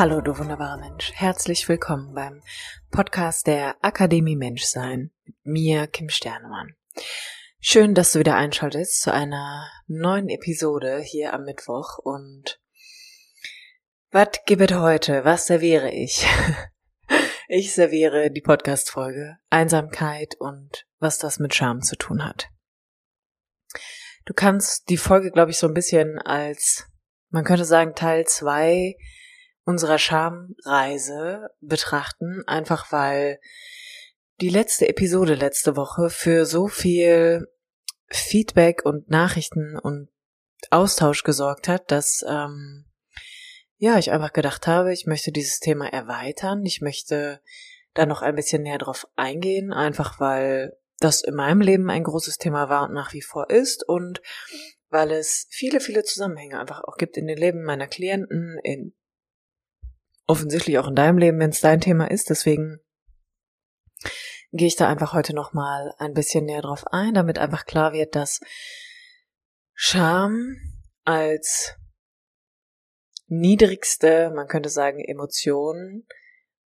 Hallo, du wunderbarer Mensch. Herzlich willkommen beim Podcast der Akademie Menschsein mit mir, Kim Sternemann. Schön, dass du wieder einschaltest zu einer neuen Episode hier am Mittwoch und was gibt heute? Was serviere ich? Ich serviere die Podcast-Folge Einsamkeit und was das mit Scham zu tun hat. Du kannst die Folge, glaube ich, so ein bisschen als, man könnte sagen, Teil zwei unserer Schamreise betrachten, einfach weil die letzte Episode letzte Woche für so viel Feedback und Nachrichten und Austausch gesorgt hat, dass ähm, ja ich einfach gedacht habe, ich möchte dieses Thema erweitern, ich möchte da noch ein bisschen näher drauf eingehen, einfach weil das in meinem Leben ein großes Thema war und nach wie vor ist und weil es viele, viele Zusammenhänge einfach auch gibt in den Leben meiner Klienten, in offensichtlich auch in deinem Leben, wenn es dein Thema ist. Deswegen gehe ich da einfach heute nochmal ein bisschen näher drauf ein, damit einfach klar wird, dass Scham als niedrigste, man könnte sagen, Emotion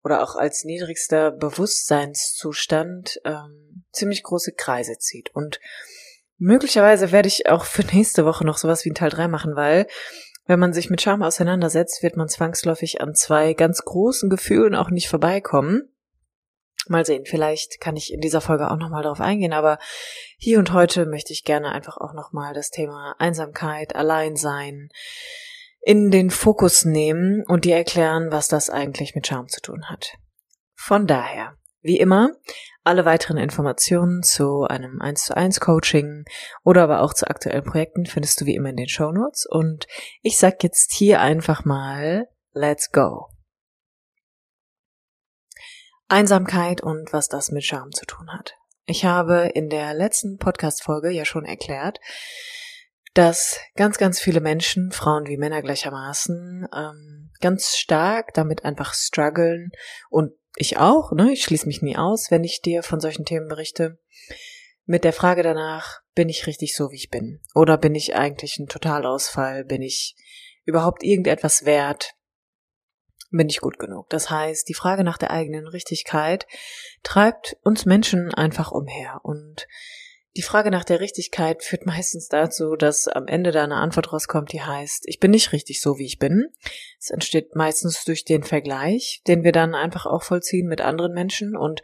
oder auch als niedrigster Bewusstseinszustand ähm, ziemlich große Kreise zieht. Und möglicherweise werde ich auch für nächste Woche noch sowas wie ein Teil 3 machen, weil wenn man sich mit Scham auseinandersetzt, wird man zwangsläufig an zwei ganz großen Gefühlen auch nicht vorbeikommen. Mal sehen, vielleicht kann ich in dieser Folge auch nochmal darauf eingehen, aber hier und heute möchte ich gerne einfach auch nochmal das Thema Einsamkeit, Alleinsein in den Fokus nehmen und dir erklären, was das eigentlich mit Scham zu tun hat. Von daher, wie immer, alle weiteren Informationen zu einem 1 zu 1 Coaching oder aber auch zu aktuellen Projekten findest du wie immer in den Show Notes. Und ich sag jetzt hier einfach mal, let's go. Einsamkeit und was das mit Scham zu tun hat. Ich habe in der letzten Podcast-Folge ja schon erklärt, dass ganz, ganz viele Menschen, Frauen wie Männer gleichermaßen, ähm, ganz stark damit einfach strugglen und ich auch, ne? Ich schließe mich nie aus, wenn ich dir von solchen Themen berichte. Mit der Frage danach, bin ich richtig so, wie ich bin? Oder bin ich eigentlich ein Totalausfall? Bin ich überhaupt irgendetwas wert? Bin ich gut genug? Das heißt, die Frage nach der eigenen Richtigkeit treibt uns Menschen einfach umher und die Frage nach der Richtigkeit führt meistens dazu, dass am Ende da eine Antwort rauskommt, die heißt, ich bin nicht richtig so, wie ich bin. Es entsteht meistens durch den Vergleich, den wir dann einfach auch vollziehen mit anderen Menschen und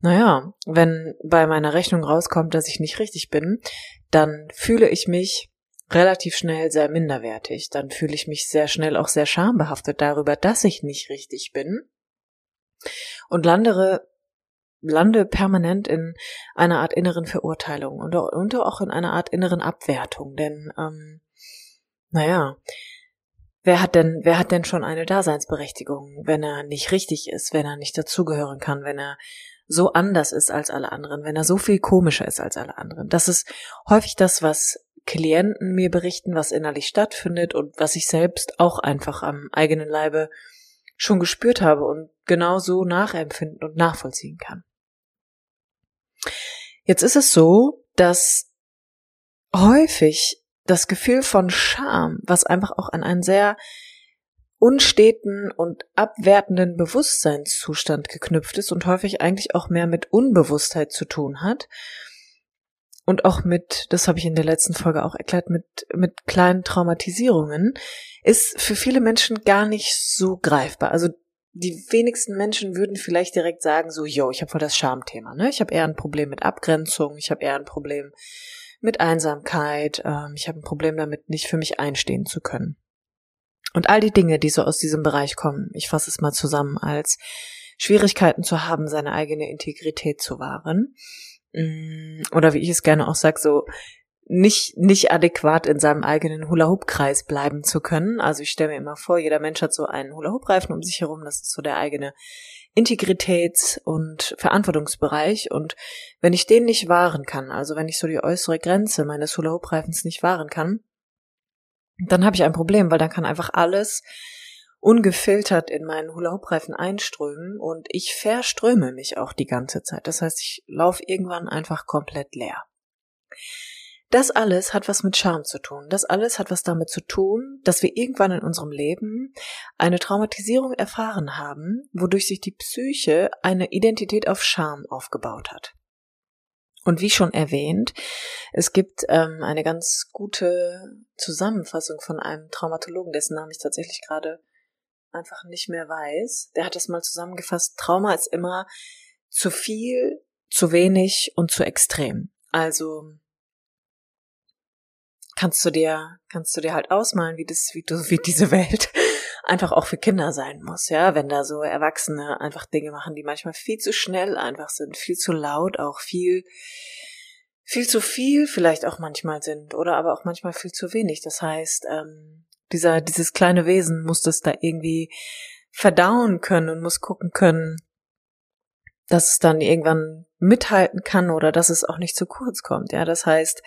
naja, wenn bei meiner Rechnung rauskommt, dass ich nicht richtig bin, dann fühle ich mich relativ schnell sehr minderwertig. Dann fühle ich mich sehr schnell auch sehr schambehaftet darüber, dass ich nicht richtig bin und landere lande permanent in einer Art inneren Verurteilung und, und auch in einer Art inneren Abwertung. Denn, ähm, naja, wer hat denn, wer hat denn schon eine Daseinsberechtigung, wenn er nicht richtig ist, wenn er nicht dazugehören kann, wenn er so anders ist als alle anderen, wenn er so viel komischer ist als alle anderen. Das ist häufig das, was Klienten mir berichten, was innerlich stattfindet und was ich selbst auch einfach am eigenen Leibe schon gespürt habe und genauso nachempfinden und nachvollziehen kann. Jetzt ist es so, dass häufig das Gefühl von Scham, was einfach auch an einen sehr unsteten und abwertenden Bewusstseinszustand geknüpft ist und häufig eigentlich auch mehr mit Unbewusstheit zu tun hat und auch mit, das habe ich in der letzten Folge auch erklärt, mit, mit kleinen Traumatisierungen, ist für viele Menschen gar nicht so greifbar. Also die wenigsten Menschen würden vielleicht direkt sagen, so, yo, ich habe voll das Schamthema. Ne? Ich habe eher ein Problem mit Abgrenzung, ich habe eher ein Problem mit Einsamkeit, ähm, ich habe ein Problem damit, nicht für mich einstehen zu können. Und all die Dinge, die so aus diesem Bereich kommen, ich fasse es mal zusammen als Schwierigkeiten zu haben, seine eigene Integrität zu wahren. Mm, oder wie ich es gerne auch sage, so nicht, nicht adäquat in seinem eigenen Hula-Hoop-Kreis bleiben zu können. Also ich stelle mir immer vor, jeder Mensch hat so einen Hula-Hoop-Reifen um sich herum. Das ist so der eigene Integritäts- und Verantwortungsbereich. Und wenn ich den nicht wahren kann, also wenn ich so die äußere Grenze meines Hula-Hoop-Reifens nicht wahren kann, dann habe ich ein Problem, weil dann kann einfach alles ungefiltert in meinen Hula-Hoop-Reifen einströmen und ich verströme mich auch die ganze Zeit. Das heißt, ich laufe irgendwann einfach komplett leer. Das alles hat was mit Scham zu tun. Das alles hat was damit zu tun, dass wir irgendwann in unserem Leben eine Traumatisierung erfahren haben, wodurch sich die Psyche eine Identität auf Scham aufgebaut hat. Und wie schon erwähnt, es gibt ähm, eine ganz gute Zusammenfassung von einem Traumatologen, dessen Namen ich tatsächlich gerade einfach nicht mehr weiß. Der hat das mal zusammengefasst. Trauma ist immer zu viel, zu wenig und zu extrem. Also kannst du dir, kannst du dir halt ausmalen, wie das, wie du, wie diese Welt einfach auch für Kinder sein muss, ja, wenn da so Erwachsene einfach Dinge machen, die manchmal viel zu schnell einfach sind, viel zu laut, auch viel, viel zu viel vielleicht auch manchmal sind oder aber auch manchmal viel zu wenig. Das heißt, ähm, dieser, dieses kleine Wesen muss das da irgendwie verdauen können und muss gucken können, dass es dann irgendwann mithalten kann oder dass es auch nicht zu kurz kommt. Ja, das heißt,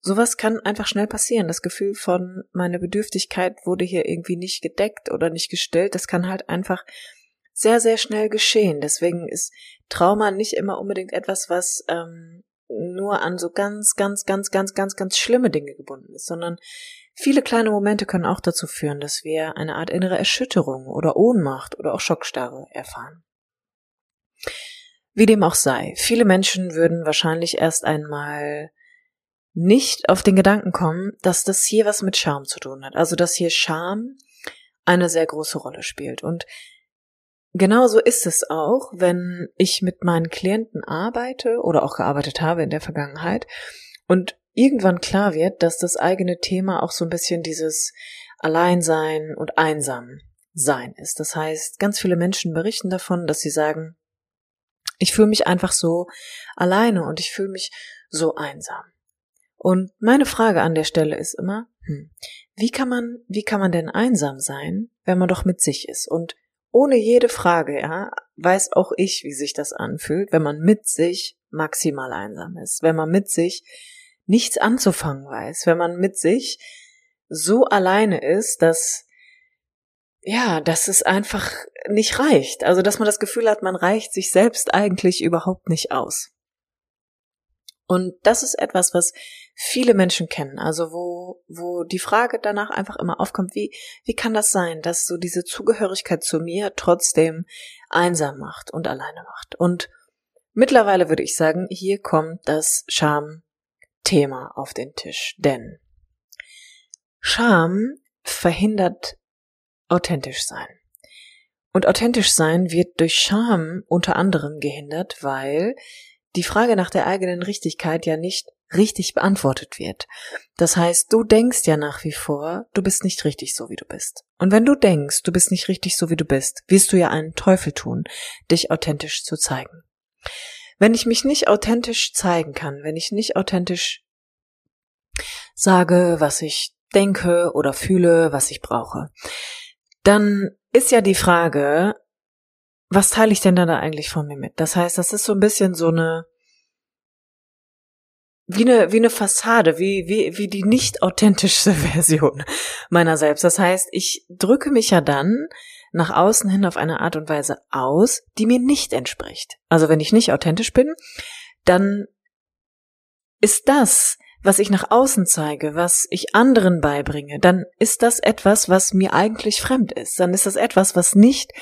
sowas kann einfach schnell passieren. Das Gefühl von meine Bedürftigkeit wurde hier irgendwie nicht gedeckt oder nicht gestillt, das kann halt einfach sehr, sehr schnell geschehen. Deswegen ist Trauma nicht immer unbedingt etwas, was ähm, nur an so ganz, ganz, ganz, ganz, ganz, ganz schlimme Dinge gebunden ist, sondern viele kleine Momente können auch dazu führen, dass wir eine Art innere Erschütterung oder Ohnmacht oder auch Schockstarre erfahren. Wie dem auch sei, viele Menschen würden wahrscheinlich erst einmal nicht auf den Gedanken kommen, dass das hier was mit Scham zu tun hat. Also dass hier Scham eine sehr große Rolle spielt. Und genauso ist es auch, wenn ich mit meinen Klienten arbeite oder auch gearbeitet habe in der Vergangenheit und irgendwann klar wird, dass das eigene Thema auch so ein bisschen dieses Alleinsein und Einsamsein ist. Das heißt, ganz viele Menschen berichten davon, dass sie sagen, ich fühle mich einfach so alleine und ich fühle mich so einsam. Und meine Frage an der Stelle ist immer, hm, wie kann man, wie kann man denn einsam sein, wenn man doch mit sich ist? Und ohne jede Frage, ja, weiß auch ich, wie sich das anfühlt, wenn man mit sich maximal einsam ist, wenn man mit sich nichts anzufangen weiß, wenn man mit sich so alleine ist, dass ja, dass es einfach nicht reicht. Also, dass man das Gefühl hat, man reicht sich selbst eigentlich überhaupt nicht aus. Und das ist etwas, was viele Menschen kennen. Also wo, wo die Frage danach einfach immer aufkommt, wie, wie kann das sein, dass so diese Zugehörigkeit zu mir trotzdem einsam macht und alleine macht? Und mittlerweile würde ich sagen, hier kommt das Scham-Thema auf den Tisch. Denn Scham verhindert authentisch sein. Und authentisch sein wird durch Scham unter anderem gehindert, weil die Frage nach der eigenen Richtigkeit ja nicht richtig beantwortet wird. Das heißt, du denkst ja nach wie vor, du bist nicht richtig so, wie du bist. Und wenn du denkst, du bist nicht richtig so, wie du bist, wirst du ja einen Teufel tun, dich authentisch zu zeigen. Wenn ich mich nicht authentisch zeigen kann, wenn ich nicht authentisch sage, was ich denke oder fühle, was ich brauche, dann ist ja die Frage, was teile ich denn da eigentlich von mir mit? Das heißt, das ist so ein bisschen so eine wie eine, wie eine Fassade, wie, wie, wie die nicht authentischste Version meiner selbst. Das heißt, ich drücke mich ja dann nach außen hin auf eine Art und Weise aus, die mir nicht entspricht. Also wenn ich nicht authentisch bin, dann ist das, was ich nach außen zeige, was ich anderen beibringe, dann ist das etwas, was mir eigentlich fremd ist. Dann ist das etwas, was nicht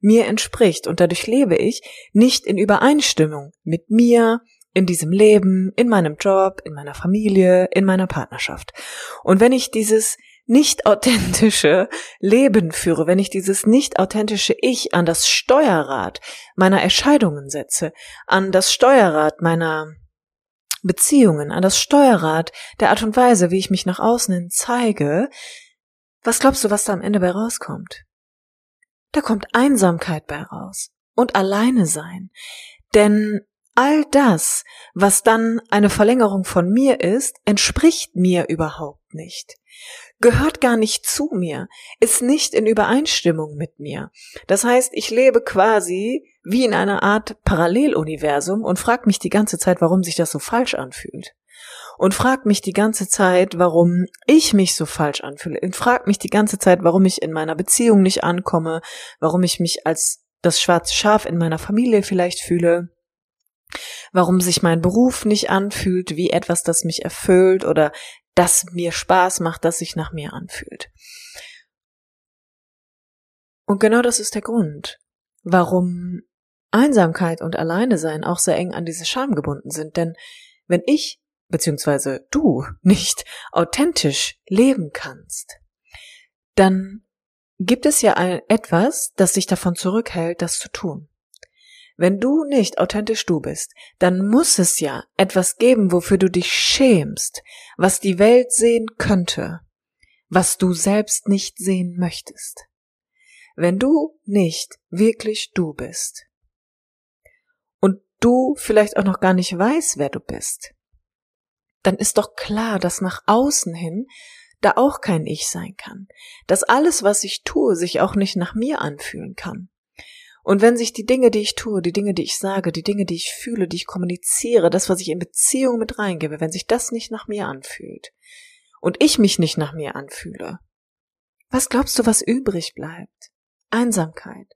mir entspricht. Und dadurch lebe ich nicht in Übereinstimmung mit mir, in diesem Leben, in meinem Job, in meiner Familie, in meiner Partnerschaft. Und wenn ich dieses nicht authentische Leben führe, wenn ich dieses nicht authentische Ich an das Steuerrad meiner Entscheidungen setze, an das Steuerrad meiner Beziehungen, an das Steuerrad der Art und Weise, wie ich mich nach außen hin zeige, was glaubst du, was da am Ende bei rauskommt? Da kommt Einsamkeit bei raus und alleine sein. Denn all das, was dann eine Verlängerung von mir ist, entspricht mir überhaupt nicht gehört gar nicht zu mir, ist nicht in Übereinstimmung mit mir. Das heißt, ich lebe quasi wie in einer Art Paralleluniversum und frag mich die ganze Zeit, warum sich das so falsch anfühlt. Und frag mich die ganze Zeit, warum ich mich so falsch anfühle. Und frag mich die ganze Zeit, warum ich in meiner Beziehung nicht ankomme, warum ich mich als das schwarze Schaf in meiner Familie vielleicht fühle warum sich mein Beruf nicht anfühlt wie etwas, das mich erfüllt oder das mir Spaß macht, das sich nach mir anfühlt. Und genau das ist der Grund, warum Einsamkeit und Alleine sein auch sehr eng an diese Scham gebunden sind. Denn wenn ich beziehungsweise du nicht authentisch leben kannst, dann gibt es ja etwas, das dich davon zurückhält, das zu tun. Wenn du nicht authentisch du bist, dann muss es ja etwas geben, wofür du dich schämst, was die Welt sehen könnte, was du selbst nicht sehen möchtest. Wenn du nicht wirklich du bist und du vielleicht auch noch gar nicht weißt, wer du bist, dann ist doch klar, dass nach außen hin da auch kein Ich sein kann, dass alles, was ich tue, sich auch nicht nach mir anfühlen kann. Und wenn sich die Dinge, die ich tue, die Dinge, die ich sage, die Dinge, die ich fühle, die ich kommuniziere, das, was ich in Beziehung mit reingebe, wenn sich das nicht nach mir anfühlt und ich mich nicht nach mir anfühle, was glaubst du, was übrig bleibt? Einsamkeit,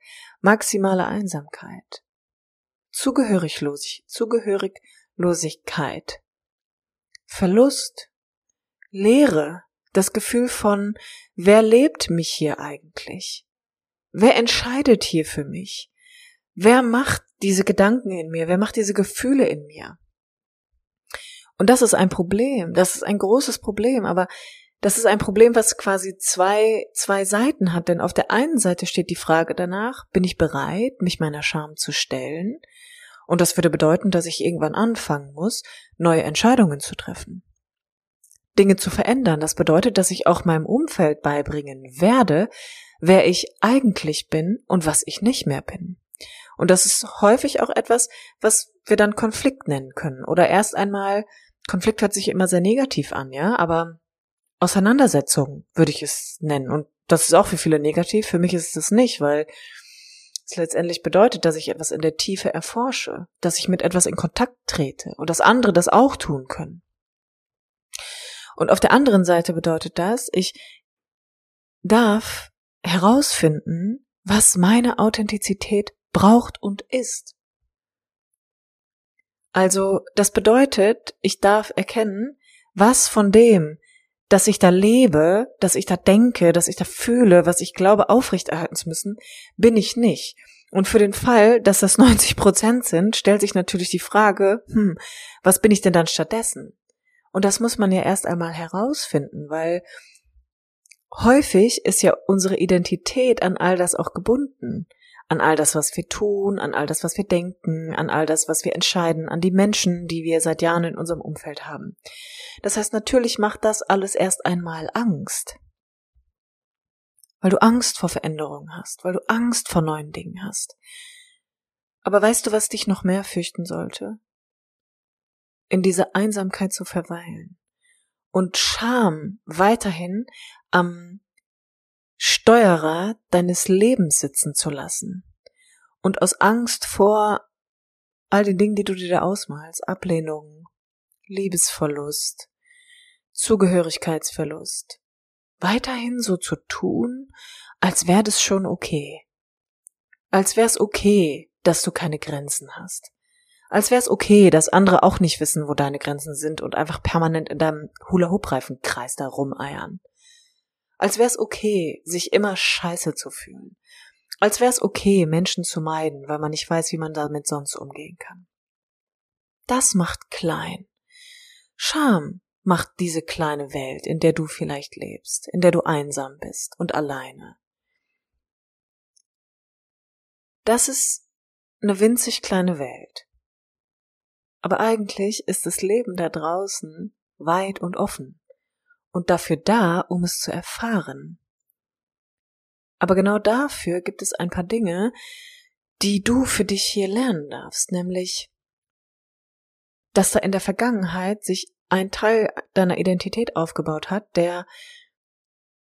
maximale Einsamkeit, Zugehöriglosigkeit, Zugehöriglosigkeit, Verlust, Leere, das Gefühl von, wer lebt mich hier eigentlich? Wer entscheidet hier für mich? Wer macht diese Gedanken in mir? Wer macht diese Gefühle in mir? Und das ist ein Problem. Das ist ein großes Problem. Aber das ist ein Problem, was quasi zwei, zwei Seiten hat. Denn auf der einen Seite steht die Frage danach, bin ich bereit, mich meiner Scham zu stellen? Und das würde bedeuten, dass ich irgendwann anfangen muss, neue Entscheidungen zu treffen. Dinge zu verändern. Das bedeutet, dass ich auch meinem Umfeld beibringen werde, wer ich eigentlich bin und was ich nicht mehr bin. Und das ist häufig auch etwas, was wir dann Konflikt nennen können. Oder erst einmal, Konflikt hört sich immer sehr negativ an, ja, aber Auseinandersetzung würde ich es nennen. Und das ist auch für viele negativ. Für mich ist es nicht, weil es letztendlich bedeutet, dass ich etwas in der Tiefe erforsche, dass ich mit etwas in Kontakt trete und dass andere das auch tun können. Und auf der anderen Seite bedeutet das, ich darf herausfinden, was meine Authentizität braucht und ist. Also, das bedeutet, ich darf erkennen, was von dem, dass ich da lebe, dass ich da denke, dass ich da fühle, was ich glaube aufrechterhalten zu müssen, bin ich nicht. Und für den Fall, dass das 90 Prozent sind, stellt sich natürlich die Frage, hm, was bin ich denn dann stattdessen? Und das muss man ja erst einmal herausfinden, weil häufig ist ja unsere Identität an all das auch gebunden. An all das, was wir tun, an all das, was wir denken, an all das, was wir entscheiden, an die Menschen, die wir seit Jahren in unserem Umfeld haben. Das heißt, natürlich macht das alles erst einmal Angst. Weil du Angst vor Veränderungen hast, weil du Angst vor neuen Dingen hast. Aber weißt du, was dich noch mehr fürchten sollte? In dieser Einsamkeit zu verweilen und Scham weiterhin am Steuerer deines Lebens sitzen zu lassen und aus Angst vor all den Dingen, die du dir da ausmalst, Ablehnung, Liebesverlust, Zugehörigkeitsverlust, weiterhin so zu tun, als wäre das schon okay. Als wäre es okay, dass du keine Grenzen hast als wäre es okay, dass andere auch nicht wissen, wo deine Grenzen sind und einfach permanent in deinem Hula-Hoop-Reifenkreis da rumeiern. Als wäre es okay, sich immer scheiße zu fühlen. Als wäre es okay, Menschen zu meiden, weil man nicht weiß, wie man damit sonst umgehen kann. Das macht klein. Scham macht diese kleine Welt, in der du vielleicht lebst, in der du einsam bist und alleine. Das ist eine winzig kleine Welt. Aber eigentlich ist das Leben da draußen weit und offen und dafür da, um es zu erfahren. Aber genau dafür gibt es ein paar Dinge, die du für dich hier lernen darfst, nämlich dass da in der Vergangenheit sich ein Teil deiner Identität aufgebaut hat, der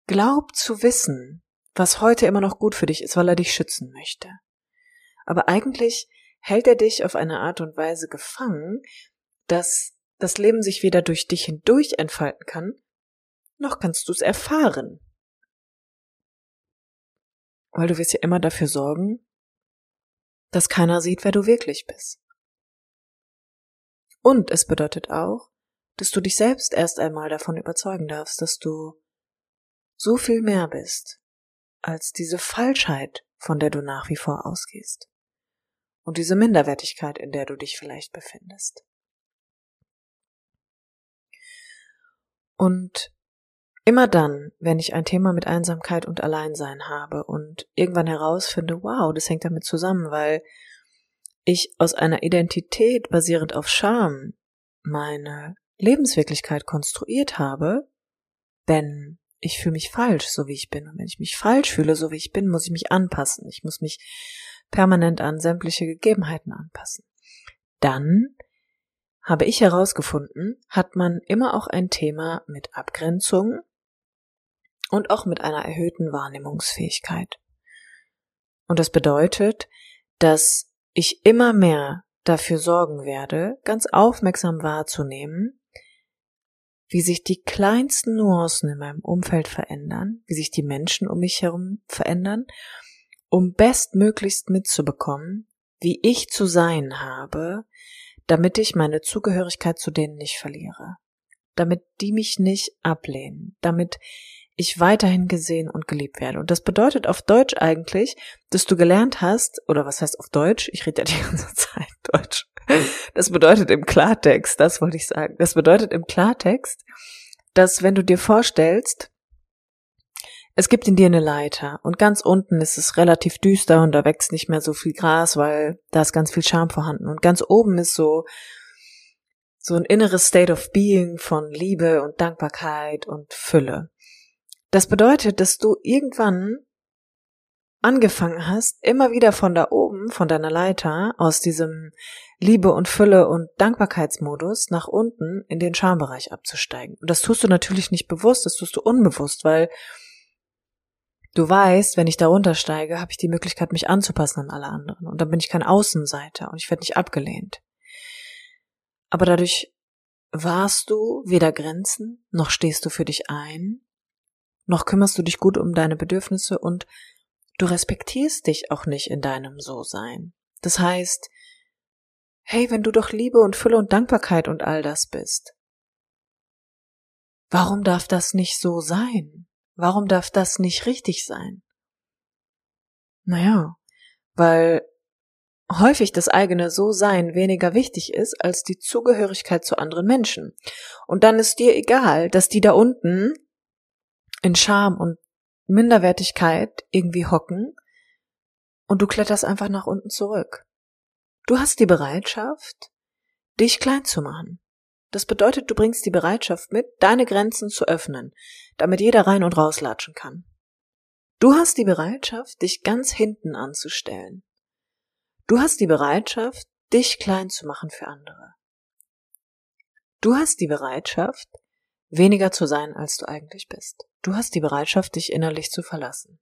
glaubt zu wissen, was heute immer noch gut für dich ist, weil er dich schützen möchte. Aber eigentlich hält er dich auf eine Art und Weise gefangen, dass das Leben sich weder durch dich hindurch entfalten kann, noch kannst du es erfahren. Weil du wirst ja immer dafür sorgen, dass keiner sieht, wer du wirklich bist. Und es bedeutet auch, dass du dich selbst erst einmal davon überzeugen darfst, dass du so viel mehr bist als diese Falschheit, von der du nach wie vor ausgehst. Und diese Minderwertigkeit, in der du dich vielleicht befindest. Und immer dann, wenn ich ein Thema mit Einsamkeit und Alleinsein habe und irgendwann herausfinde, wow, das hängt damit zusammen, weil ich aus einer Identität basierend auf Scham meine Lebenswirklichkeit konstruiert habe, denn ich fühle mich falsch, so wie ich bin. Und wenn ich mich falsch fühle, so wie ich bin, muss ich mich anpassen. Ich muss mich permanent an sämtliche Gegebenheiten anpassen. Dann habe ich herausgefunden, hat man immer auch ein Thema mit Abgrenzung und auch mit einer erhöhten Wahrnehmungsfähigkeit. Und das bedeutet, dass ich immer mehr dafür sorgen werde, ganz aufmerksam wahrzunehmen, wie sich die kleinsten Nuancen in meinem Umfeld verändern, wie sich die Menschen um mich herum verändern, um bestmöglichst mitzubekommen, wie ich zu sein habe, damit ich meine Zugehörigkeit zu denen nicht verliere, damit die mich nicht ablehnen, damit ich weiterhin gesehen und geliebt werde. Und das bedeutet auf Deutsch eigentlich, dass du gelernt hast, oder was heißt auf Deutsch? Ich rede ja die ganze Zeit Deutsch. Das bedeutet im Klartext, das wollte ich sagen. Das bedeutet im Klartext, dass wenn du dir vorstellst, es gibt in dir eine Leiter und ganz unten ist es relativ düster und da wächst nicht mehr so viel Gras, weil da ist ganz viel Charme vorhanden. Und ganz oben ist so, so ein inneres State of Being von Liebe und Dankbarkeit und Fülle. Das bedeutet, dass du irgendwann angefangen hast, immer wieder von da oben, von deiner Leiter, aus diesem Liebe und Fülle und Dankbarkeitsmodus nach unten in den Schambereich abzusteigen. Und das tust du natürlich nicht bewusst, das tust du unbewusst, weil du weißt, wenn ich da runtersteige, habe ich die Möglichkeit, mich anzupassen an alle anderen. Und dann bin ich kein Außenseiter und ich werde nicht abgelehnt. Aber dadurch warst du weder Grenzen, noch stehst du für dich ein, noch kümmerst du dich gut um deine Bedürfnisse und du respektierst dich auch nicht in deinem So-Sein. Das heißt, hey, wenn du doch Liebe und Fülle und Dankbarkeit und all das bist, warum darf das nicht so sein? Warum darf das nicht richtig sein? Naja, weil häufig das eigene So-Sein weniger wichtig ist als die Zugehörigkeit zu anderen Menschen. Und dann ist dir egal, dass die da unten in Scham und Minderwertigkeit irgendwie hocken und du kletterst einfach nach unten zurück. Du hast die Bereitschaft, dich klein zu machen. Das bedeutet, du bringst die Bereitschaft mit, deine Grenzen zu öffnen, damit jeder rein und rauslatschen kann. Du hast die Bereitschaft, dich ganz hinten anzustellen. Du hast die Bereitschaft, dich klein zu machen für andere. Du hast die Bereitschaft, weniger zu sein, als du eigentlich bist. Du hast die Bereitschaft, dich innerlich zu verlassen.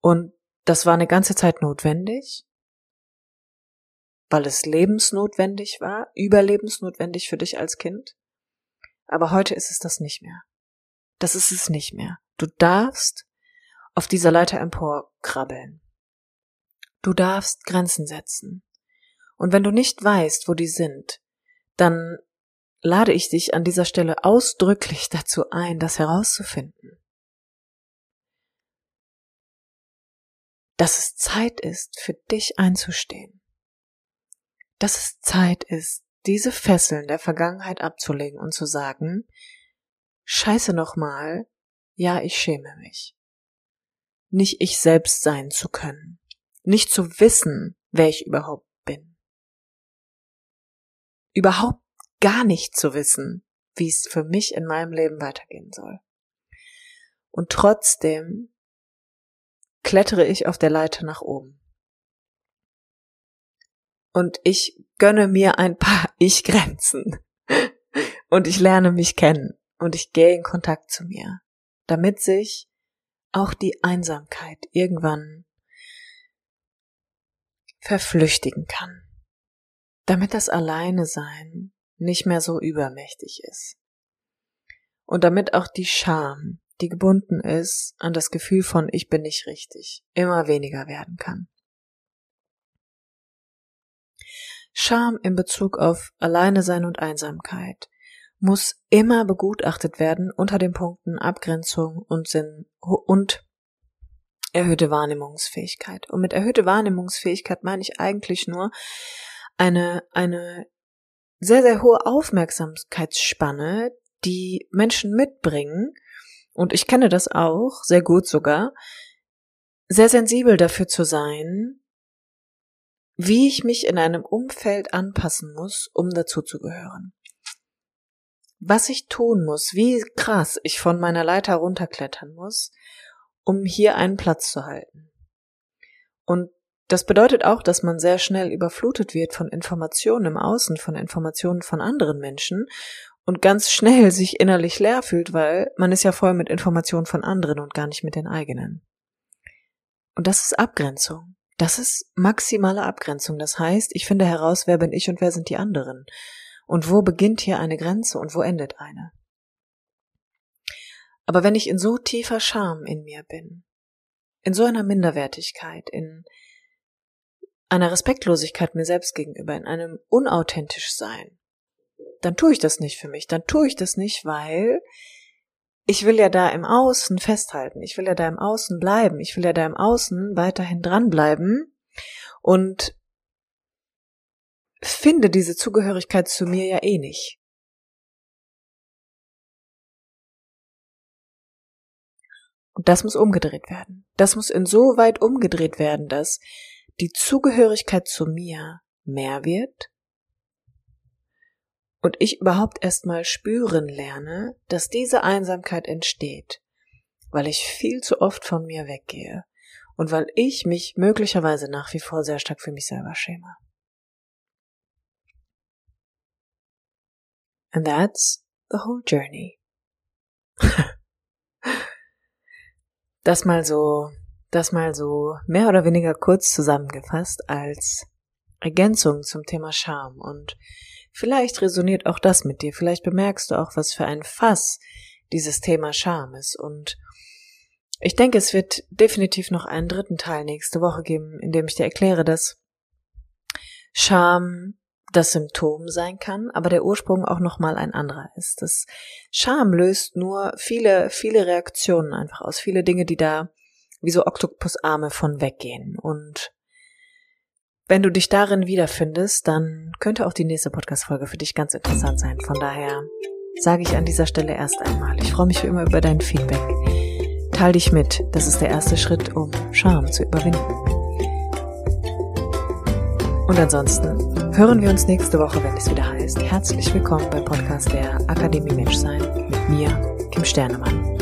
Und das war eine ganze Zeit notwendig, weil es lebensnotwendig war, überlebensnotwendig für dich als Kind. Aber heute ist es das nicht mehr. Das ist es nicht mehr. Du darfst auf dieser Leiter emporkrabbeln. Du darfst Grenzen setzen. Und wenn du nicht weißt, wo die sind, dann lade ich dich an dieser Stelle ausdrücklich dazu ein, das herauszufinden. Dass es Zeit ist, für dich einzustehen. Dass es Zeit ist, diese Fesseln der Vergangenheit abzulegen und zu sagen, scheiße nochmal, ja, ich schäme mich. Nicht ich selbst sein zu können. Nicht zu wissen, wer ich überhaupt bin. Überhaupt gar nicht zu wissen, wie es für mich in meinem Leben weitergehen soll. Und trotzdem klettere ich auf der Leiter nach oben. Und ich gönne mir ein paar Ich-Grenzen. Und ich lerne mich kennen und ich gehe in Kontakt zu mir, damit sich auch die Einsamkeit irgendwann verflüchtigen kann, damit das Alleine sein nicht mehr so übermächtig ist. Und damit auch die Scham, die gebunden ist an das Gefühl von ich bin nicht richtig, immer weniger werden kann. Scham in Bezug auf Alleine sein und Einsamkeit muss immer begutachtet werden unter den Punkten Abgrenzung und Sinn und erhöhte Wahrnehmungsfähigkeit. Und mit erhöhte Wahrnehmungsfähigkeit meine ich eigentlich nur eine, eine sehr, sehr hohe Aufmerksamkeitsspanne, die Menschen mitbringen, und ich kenne das auch, sehr gut sogar, sehr sensibel dafür zu sein, wie ich mich in einem Umfeld anpassen muss, um dazuzugehören. Was ich tun muss, wie krass ich von meiner Leiter runterklettern muss, um hier einen Platz zu halten. Und das bedeutet auch, dass man sehr schnell überflutet wird von Informationen im Außen, von Informationen von anderen Menschen und ganz schnell sich innerlich leer fühlt, weil man ist ja voll mit Informationen von anderen und gar nicht mit den eigenen. Und das ist Abgrenzung. Das ist maximale Abgrenzung. Das heißt, ich finde heraus, wer bin ich und wer sind die anderen. Und wo beginnt hier eine Grenze und wo endet eine. Aber wenn ich in so tiefer Scham in mir bin, in so einer Minderwertigkeit, in einer Respektlosigkeit mir selbst gegenüber, in einem unauthentisch sein, dann tue ich das nicht für mich. Dann tue ich das nicht, weil ich will ja da im Außen festhalten. Ich will ja da im Außen bleiben. Ich will ja da im Außen weiterhin dranbleiben und finde diese Zugehörigkeit zu mir ja eh nicht. Und das muss umgedreht werden. Das muss insoweit umgedreht werden, dass die Zugehörigkeit zu mir mehr wird und ich überhaupt erstmal spüren lerne, dass diese Einsamkeit entsteht, weil ich viel zu oft von mir weggehe und weil ich mich möglicherweise nach wie vor sehr stark für mich selber schäme. And that's the whole journey. das mal so, das mal so mehr oder weniger kurz zusammengefasst als Ergänzung zum Thema Scham und Vielleicht resoniert auch das mit dir, vielleicht bemerkst du auch, was für ein Fass dieses Thema Scham ist. Und ich denke, es wird definitiv noch einen dritten Teil nächste Woche geben, in dem ich dir erkläre, dass Scham das Symptom sein kann, aber der Ursprung auch nochmal ein anderer ist. Das Scham löst nur viele, viele Reaktionen einfach aus, viele Dinge, die da wie so Oktopusarme von weggehen. Und wenn du dich darin wiederfindest, dann könnte auch die nächste Podcast-Folge für dich ganz interessant sein. Von daher sage ich an dieser Stelle erst einmal, ich freue mich wie immer über dein Feedback. Teil dich mit, das ist der erste Schritt, um Scham zu überwinden. Und ansonsten hören wir uns nächste Woche, wenn es wieder heißt, herzlich willkommen beim Podcast der Akademie Menschsein mit mir, Kim Sternemann.